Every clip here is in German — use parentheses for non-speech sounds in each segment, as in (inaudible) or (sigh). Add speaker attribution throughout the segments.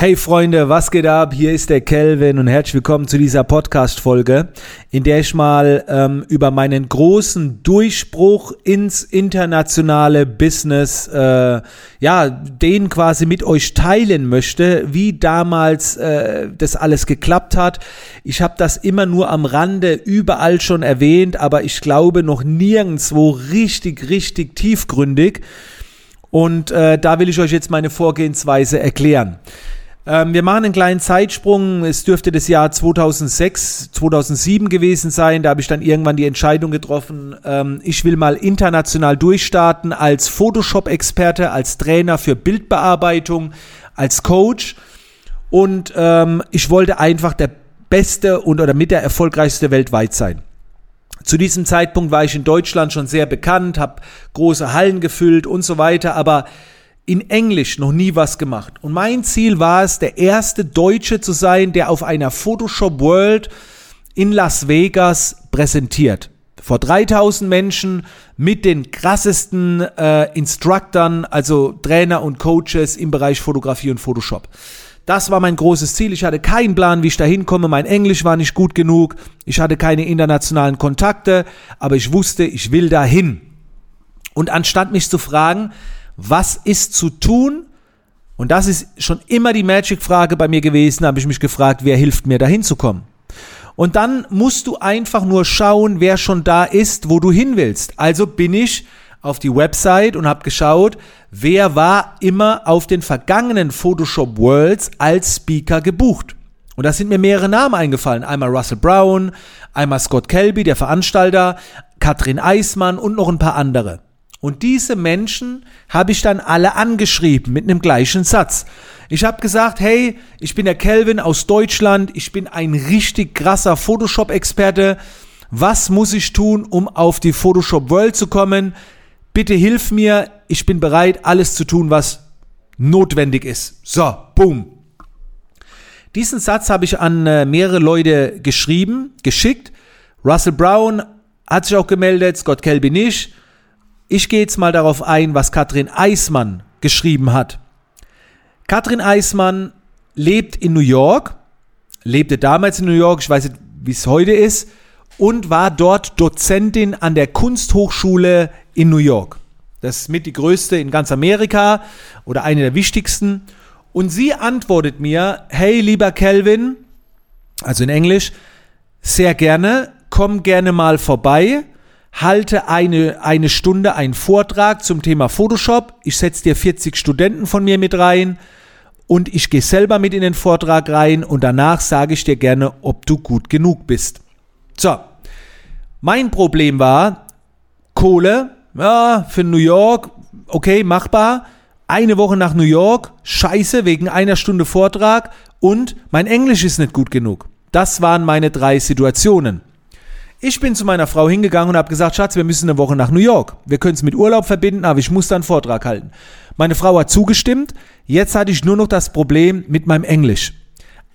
Speaker 1: Hey Freunde, was geht ab? Hier ist der Kelvin und herzlich willkommen zu dieser Podcast-Folge, in der ich mal ähm, über meinen großen Durchbruch ins internationale Business, äh, ja, den quasi mit euch teilen möchte, wie damals äh, das alles geklappt hat. Ich habe das immer nur am Rande überall schon erwähnt, aber ich glaube noch nirgendwo richtig, richtig tiefgründig. Und äh, da will ich euch jetzt meine Vorgehensweise erklären. Ähm, wir machen einen kleinen Zeitsprung. Es dürfte das Jahr 2006, 2007 gewesen sein. Da habe ich dann irgendwann die Entscheidung getroffen, ähm, ich will mal international durchstarten als Photoshop-Experte, als Trainer für Bildbearbeitung, als Coach. Und ähm, ich wollte einfach der beste und oder mit der erfolgreichste weltweit sein. Zu diesem Zeitpunkt war ich in Deutschland schon sehr bekannt, habe große Hallen gefüllt und so weiter, aber in Englisch noch nie was gemacht. Und mein Ziel war es, der erste Deutsche zu sein, der auf einer Photoshop World in Las Vegas präsentiert. Vor 3000 Menschen mit den krassesten äh, Instructern, also Trainer und Coaches im Bereich Fotografie und Photoshop. Das war mein großes Ziel. Ich hatte keinen Plan, wie ich da hinkomme. Mein Englisch war nicht gut genug. Ich hatte keine internationalen Kontakte, aber ich wusste, ich will dahin. Und anstatt mich zu fragen, was ist zu tun? Und das ist schon immer die Magic-Frage bei mir gewesen, habe ich mich gefragt, wer hilft mir da hinzukommen? Und dann musst du einfach nur schauen, wer schon da ist, wo du hin willst. Also bin ich auf die Website und habe geschaut, wer war immer auf den vergangenen Photoshop Worlds als Speaker gebucht. Und da sind mir mehrere Namen eingefallen. Einmal Russell Brown, einmal Scott Kelby, der Veranstalter, Katrin Eismann und noch ein paar andere. Und diese Menschen habe ich dann alle angeschrieben mit einem gleichen Satz. Ich habe gesagt, hey, ich bin der Kelvin aus Deutschland, ich bin ein richtig krasser Photoshop-Experte. Was muss ich tun, um auf die Photoshop World zu kommen? Bitte hilf mir, ich bin bereit, alles zu tun, was notwendig ist. So, boom. Diesen Satz habe ich an äh, mehrere Leute geschrieben, geschickt. Russell Brown hat sich auch gemeldet, Scott Kelby nicht. Ich gehe jetzt mal darauf ein, was Katrin Eismann geschrieben hat. Katrin Eismann lebt in New York, lebte damals in New York, ich weiß nicht, wie es heute ist, und war dort Dozentin an der Kunsthochschule in New York. Das ist mit die größte in ganz Amerika oder eine der wichtigsten. Und sie antwortet mir, hey lieber Kelvin, also in Englisch, sehr gerne, komm gerne mal vorbei halte eine, eine Stunde einen Vortrag zum Thema Photoshop. Ich setze dir 40 Studenten von mir mit rein und ich gehe selber mit in den Vortrag rein und danach sage ich dir gerne, ob du gut genug bist. So, mein Problem war Kohle, ja, für New York, okay, machbar. Eine Woche nach New York, scheiße, wegen einer Stunde Vortrag und mein Englisch ist nicht gut genug. Das waren meine drei Situationen. Ich bin zu meiner Frau hingegangen und habe gesagt, Schatz, wir müssen eine Woche nach New York. Wir können es mit Urlaub verbinden, aber ich muss da einen Vortrag halten. Meine Frau hat zugestimmt. Jetzt hatte ich nur noch das Problem mit meinem Englisch.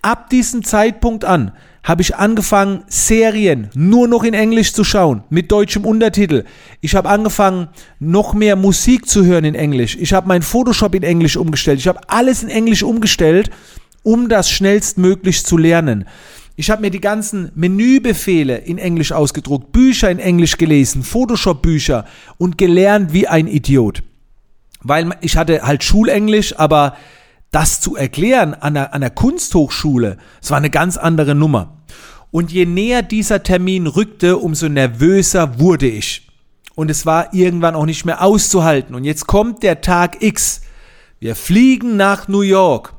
Speaker 1: Ab diesem Zeitpunkt an habe ich angefangen, Serien nur noch in Englisch zu schauen, mit deutschem Untertitel. Ich habe angefangen, noch mehr Musik zu hören in Englisch. Ich habe mein Photoshop in Englisch umgestellt. Ich habe alles in Englisch umgestellt, um das schnellstmöglich zu lernen. Ich habe mir die ganzen Menübefehle in Englisch ausgedruckt, Bücher in Englisch gelesen, Photoshop-Bücher und gelernt wie ein Idiot. Weil ich hatte halt Schulenglisch, aber das zu erklären an der, an der Kunsthochschule, das war eine ganz andere Nummer. Und je näher dieser Termin rückte, umso nervöser wurde ich. Und es war irgendwann auch nicht mehr auszuhalten. Und jetzt kommt der Tag X. Wir fliegen nach New York.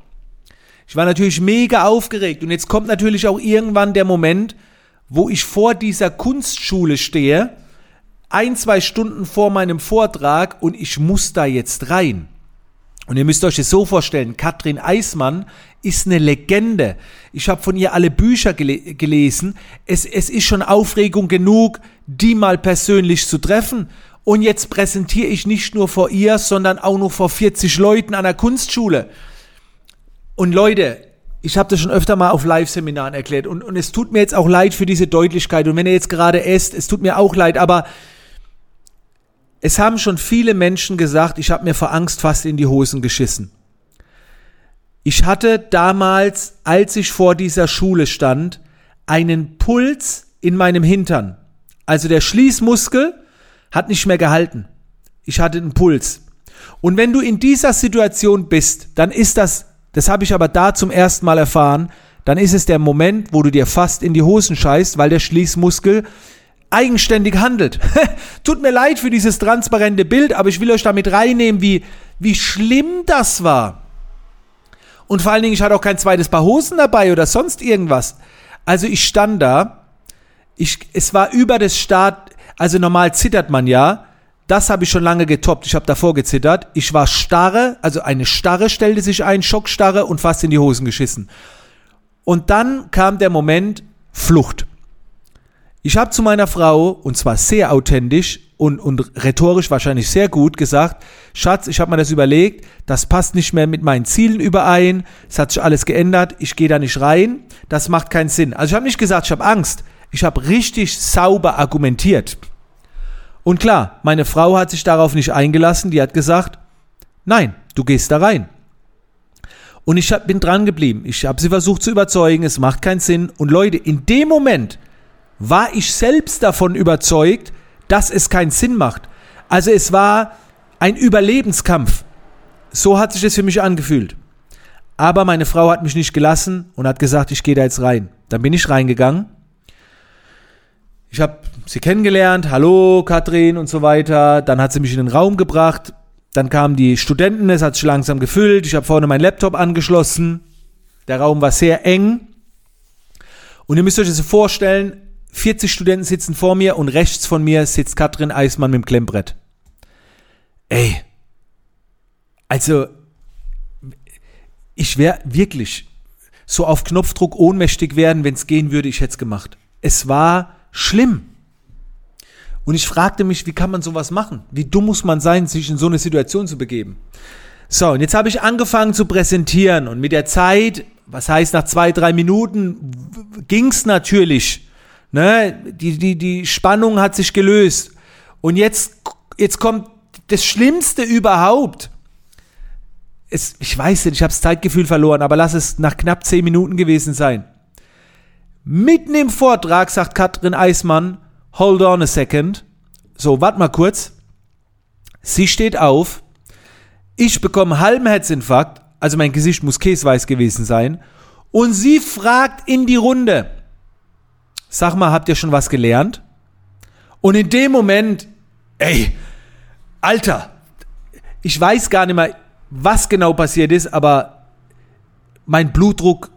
Speaker 1: Ich war natürlich mega aufgeregt und jetzt kommt natürlich auch irgendwann der Moment, wo ich vor dieser Kunstschule stehe, ein, zwei Stunden vor meinem Vortrag und ich muss da jetzt rein. Und ihr müsst euch das so vorstellen, Katrin Eismann ist eine Legende. Ich habe von ihr alle Bücher gele gelesen. Es, es ist schon Aufregung genug, die mal persönlich zu treffen. Und jetzt präsentiere ich nicht nur vor ihr, sondern auch noch vor 40 Leuten an der Kunstschule. Und Leute, ich habe das schon öfter mal auf Live-Seminaren erklärt und, und es tut mir jetzt auch leid für diese Deutlichkeit. Und wenn ihr jetzt gerade esst, es tut mir auch leid, aber es haben schon viele Menschen gesagt, ich habe mir vor Angst fast in die Hosen geschissen. Ich hatte damals, als ich vor dieser Schule stand, einen Puls in meinem Hintern. Also der Schließmuskel hat nicht mehr gehalten. Ich hatte einen Puls. Und wenn du in dieser Situation bist, dann ist das, das habe ich aber da zum ersten Mal erfahren, dann ist es der Moment, wo du dir fast in die Hosen scheißt, weil der Schließmuskel eigenständig handelt. (laughs) Tut mir leid für dieses transparente Bild, aber ich will euch damit reinnehmen, wie, wie schlimm das war. Und vor allen Dingen, ich hatte auch kein zweites Paar Hosen dabei oder sonst irgendwas. Also ich stand da, ich, es war über das Start, also normal zittert man ja, das habe ich schon lange getoppt. Ich habe davor gezittert. Ich war starre, also eine Starre stellte sich ein, Schockstarre und fast in die Hosen geschissen. Und dann kam der Moment Flucht. Ich habe zu meiner Frau, und zwar sehr authentisch und, und rhetorisch wahrscheinlich sehr gut, gesagt, Schatz, ich habe mir das überlegt, das passt nicht mehr mit meinen Zielen überein, es hat sich alles geändert, ich gehe da nicht rein, das macht keinen Sinn. Also ich habe nicht gesagt, ich habe Angst, ich habe richtig sauber argumentiert. Und klar, meine Frau hat sich darauf nicht eingelassen, die hat gesagt, nein, du gehst da rein. Und ich bin dran geblieben. Ich habe sie versucht zu überzeugen, es macht keinen Sinn. Und Leute, in dem Moment war ich selbst davon überzeugt, dass es keinen Sinn macht. Also es war ein Überlebenskampf. So hat sich das für mich angefühlt. Aber meine Frau hat mich nicht gelassen und hat gesagt, ich gehe da jetzt rein. Dann bin ich reingegangen. Ich habe sie kennengelernt, hallo Katrin und so weiter. Dann hat sie mich in den Raum gebracht. Dann kamen die Studenten, es hat sich langsam gefüllt. Ich habe vorne meinen Laptop angeschlossen. Der Raum war sehr eng. Und ihr müsst euch das vorstellen, 40 Studenten sitzen vor mir und rechts von mir sitzt Katrin Eismann mit dem Klemmbrett. Ey, also ich wäre wirklich so auf Knopfdruck ohnmächtig werden, wenn es gehen würde, ich hätte es gemacht. Es war schlimm. Und ich fragte mich, wie kann man sowas machen? Wie dumm muss man sein, sich in so eine Situation zu begeben? So, und jetzt habe ich angefangen zu präsentieren und mit der Zeit, was heißt nach zwei, drei Minuten, ging's natürlich. Ne? Die, die, die Spannung hat sich gelöst. Und jetzt, jetzt kommt das Schlimmste überhaupt. Es, ich weiß nicht, ich habe das Zeitgefühl verloren, aber lass es nach knapp zehn Minuten gewesen sein. Mitten im Vortrag sagt Katrin Eismann, hold on a second. So, warte mal kurz. Sie steht auf. Ich bekomme halben Herzinfarkt, also mein Gesicht muss käseweiß gewesen sein. Und sie fragt in die Runde, sag mal, habt ihr schon was gelernt? Und in dem Moment, ey, Alter, ich weiß gar nicht mehr, was genau passiert ist, aber mein Blutdruck,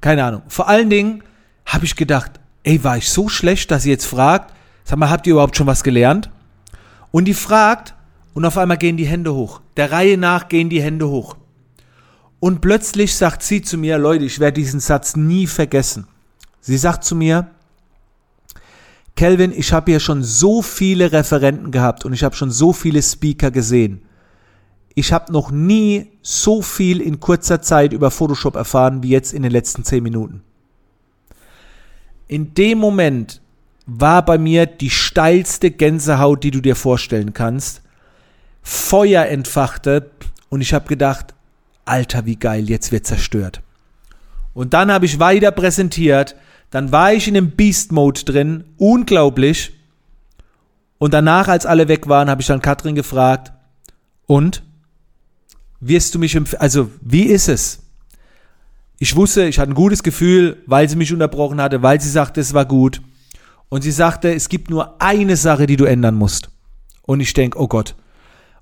Speaker 1: keine Ahnung. Vor allen Dingen habe ich gedacht, ey, war ich so schlecht, dass sie jetzt fragt, sag mal, habt ihr überhaupt schon was gelernt? Und die fragt, und auf einmal gehen die Hände hoch. Der Reihe nach gehen die Hände hoch. Und plötzlich sagt sie zu mir, Leute, ich werde diesen Satz nie vergessen. Sie sagt zu mir, Kelvin, ich habe hier schon so viele Referenten gehabt und ich habe schon so viele Speaker gesehen. Ich habe noch nie so viel in kurzer Zeit über Photoshop erfahren wie jetzt in den letzten zehn Minuten in dem Moment war bei mir die steilste Gänsehaut, die du dir vorstellen kannst. Feuer entfachte und ich habe gedacht, Alter, wie geil, jetzt wird zerstört. Und dann habe ich weiter präsentiert, dann war ich in dem Beast Mode drin, unglaublich. Und danach, als alle weg waren, habe ich dann Katrin gefragt, und wirst du mich, also wie ist es? Ich wusste, ich hatte ein gutes Gefühl, weil sie mich unterbrochen hatte, weil sie sagte, es war gut. Und sie sagte, es gibt nur eine Sache, die du ändern musst. Und ich denke, oh Gott.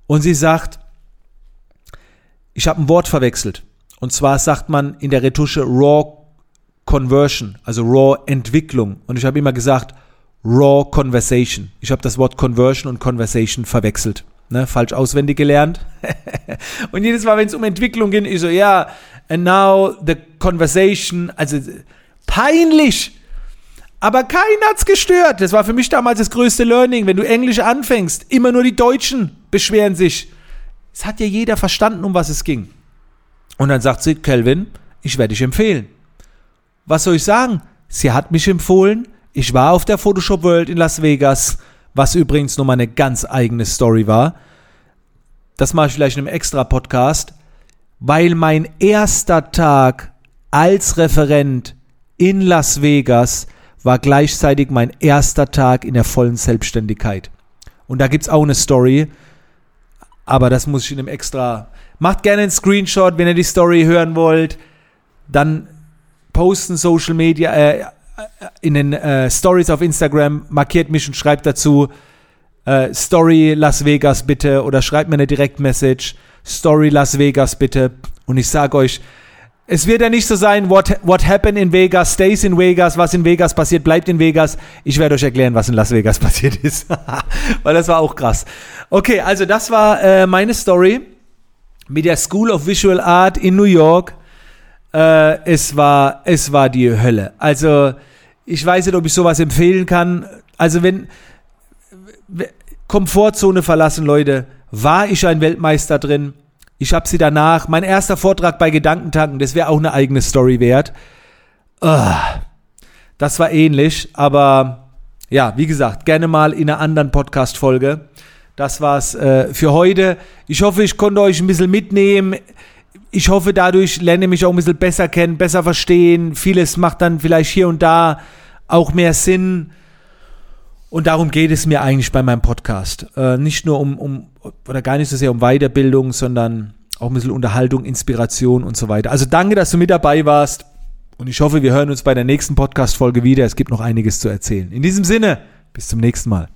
Speaker 1: Und sie sagt, ich habe ein Wort verwechselt. Und zwar sagt man in der Retusche Raw Conversion, also Raw Entwicklung. Und ich habe immer gesagt Raw Conversation. Ich habe das Wort Conversion und Conversation verwechselt. Ne, falsch auswendig gelernt. (laughs) und jedes Mal, wenn es um Entwicklung ging, ich so, ja, and now the conversation, also peinlich. Aber keinen hat's gestört. Das war für mich damals das größte Learning. Wenn du Englisch anfängst, immer nur die Deutschen beschweren sich. Es hat ja jeder verstanden, um was es ging. Und dann sagt sie, Kelvin, ich werde dich empfehlen. Was soll ich sagen? Sie hat mich empfohlen. Ich war auf der Photoshop World in Las Vegas, was übrigens nochmal eine ganz eigene Story war. Das mache ich vielleicht in einem extra Podcast. Weil mein erster Tag als Referent in Las Vegas war gleichzeitig mein erster Tag in der vollen Selbstständigkeit. Und da gibt es auch eine Story, aber das muss ich in einem extra. Macht gerne einen Screenshot, wenn ihr die Story hören wollt. Dann posten Social Media, äh, in den äh, Stories auf Instagram, markiert mich und schreibt dazu äh, Story Las Vegas bitte oder schreibt mir eine Direktmessage, Story Las Vegas bitte. Und ich sage euch, es wird ja nicht so sein, what, what happened in Vegas, stays in Vegas, was in Vegas passiert, bleibt in Vegas. Ich werde euch erklären, was in Las Vegas (laughs) passiert ist. (laughs) Weil das war auch krass. Okay, also das war äh, meine Story mit der School of Visual Art in New York. Äh, es, war, es war die Hölle. Also ich weiß nicht, ob ich sowas empfehlen kann. Also wenn Komfortzone verlassen, Leute, war ich ein Weltmeister drin? Ich habe sie danach, mein erster Vortrag bei Gedankentanken, das wäre auch eine eigene Story wert. Uh, das war ähnlich, aber ja, wie gesagt, gerne mal in einer anderen Podcast-Folge. Das war's äh, für heute. Ich hoffe, ich konnte euch ein bisschen mitnehmen. Ich hoffe, dadurch lerne ich mich auch ein bisschen besser kennen, besser verstehen. Vieles macht dann vielleicht hier und da auch mehr Sinn. Und darum geht es mir eigentlich bei meinem Podcast. Äh, nicht nur um, um, oder gar nicht so sehr um Weiterbildung, sondern auch ein bisschen Unterhaltung, Inspiration und so weiter. Also danke, dass du mit dabei warst. Und ich hoffe, wir hören uns bei der nächsten Podcast-Folge wieder. Es gibt noch einiges zu erzählen. In diesem Sinne, bis zum nächsten Mal.